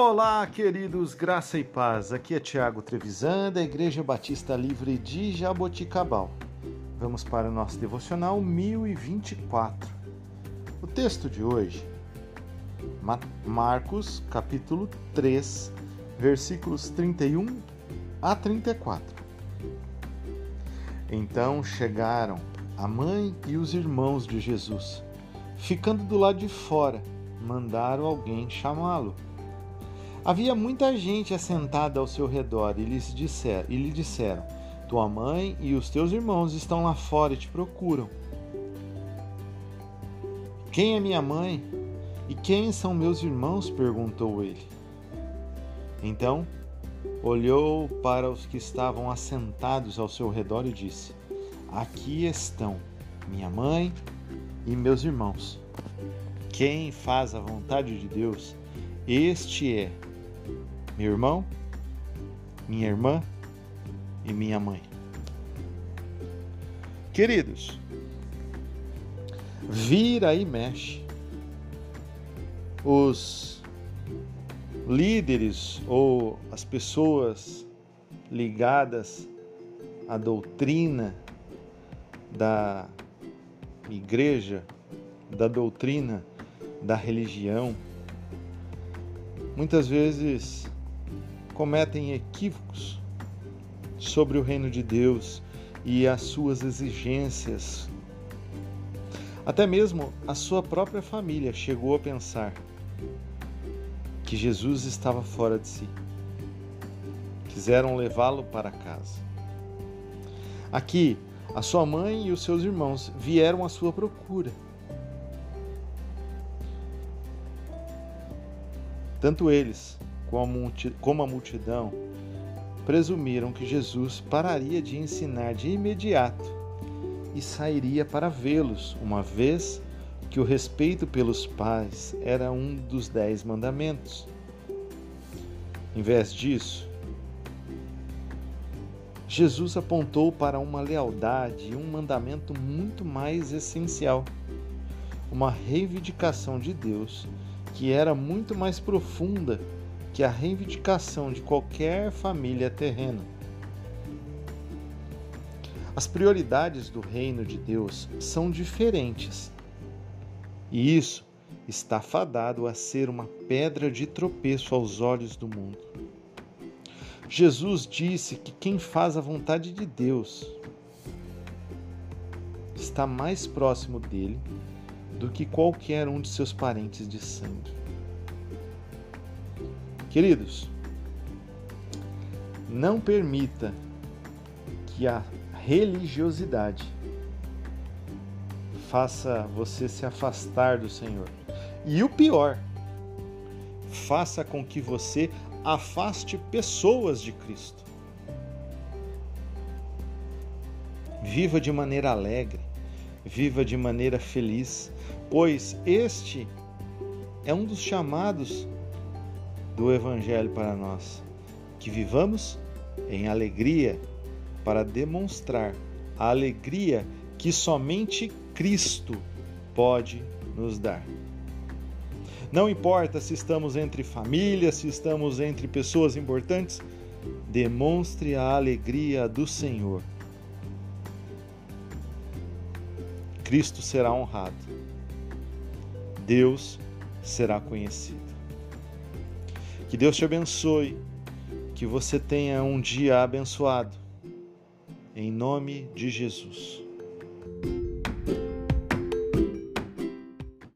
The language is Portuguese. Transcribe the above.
Olá, queridos, graça e paz. Aqui é Tiago Trevisan, da Igreja Batista Livre de Jaboticabal. Vamos para o nosso devocional 1024. O texto de hoje, Marcos, capítulo 3, versículos 31 a 34. Então chegaram a mãe e os irmãos de Jesus. Ficando do lado de fora, mandaram alguém chamá-lo. Havia muita gente assentada ao seu redor e, lhes disser, e lhe disseram: Tua mãe e os teus irmãos estão lá fora e te procuram. Quem é minha mãe? E quem são meus irmãos? perguntou ele. Então olhou para os que estavam assentados ao seu redor e disse: Aqui estão minha mãe e meus irmãos. Quem faz a vontade de Deus, este é meu irmão, minha irmã e minha mãe. Queridos, vira e mexe. Os líderes ou as pessoas ligadas à doutrina da igreja, da doutrina da religião, muitas vezes cometem equívocos sobre o reino de Deus e as suas exigências. Até mesmo a sua própria família chegou a pensar que Jesus estava fora de si. Quiseram levá-lo para casa. Aqui, a sua mãe e os seus irmãos vieram à sua procura. Tanto eles como a multidão, presumiram que Jesus pararia de ensinar de imediato e sairia para vê-los, uma vez que o respeito pelos pais era um dos dez mandamentos. Em vez disso, Jesus apontou para uma lealdade e um mandamento muito mais essencial, uma reivindicação de Deus que era muito mais profunda que a reivindicação de qualquer família terrena. As prioridades do reino de Deus são diferentes. E isso está fadado a ser uma pedra de tropeço aos olhos do mundo. Jesus disse que quem faz a vontade de Deus está mais próximo dele do que qualquer um de seus parentes de sangue. Queridos, não permita que a religiosidade faça você se afastar do Senhor. E o pior, faça com que você afaste pessoas de Cristo. Viva de maneira alegre, viva de maneira feliz, pois este é um dos chamados do Evangelho para nós, que vivamos em alegria para demonstrar a alegria que somente Cristo pode nos dar. Não importa se estamos entre famílias, se estamos entre pessoas importantes, demonstre a alegria do Senhor. Cristo será honrado. Deus será conhecido. Que Deus te abençoe, que você tenha um dia abençoado. Em nome de Jesus.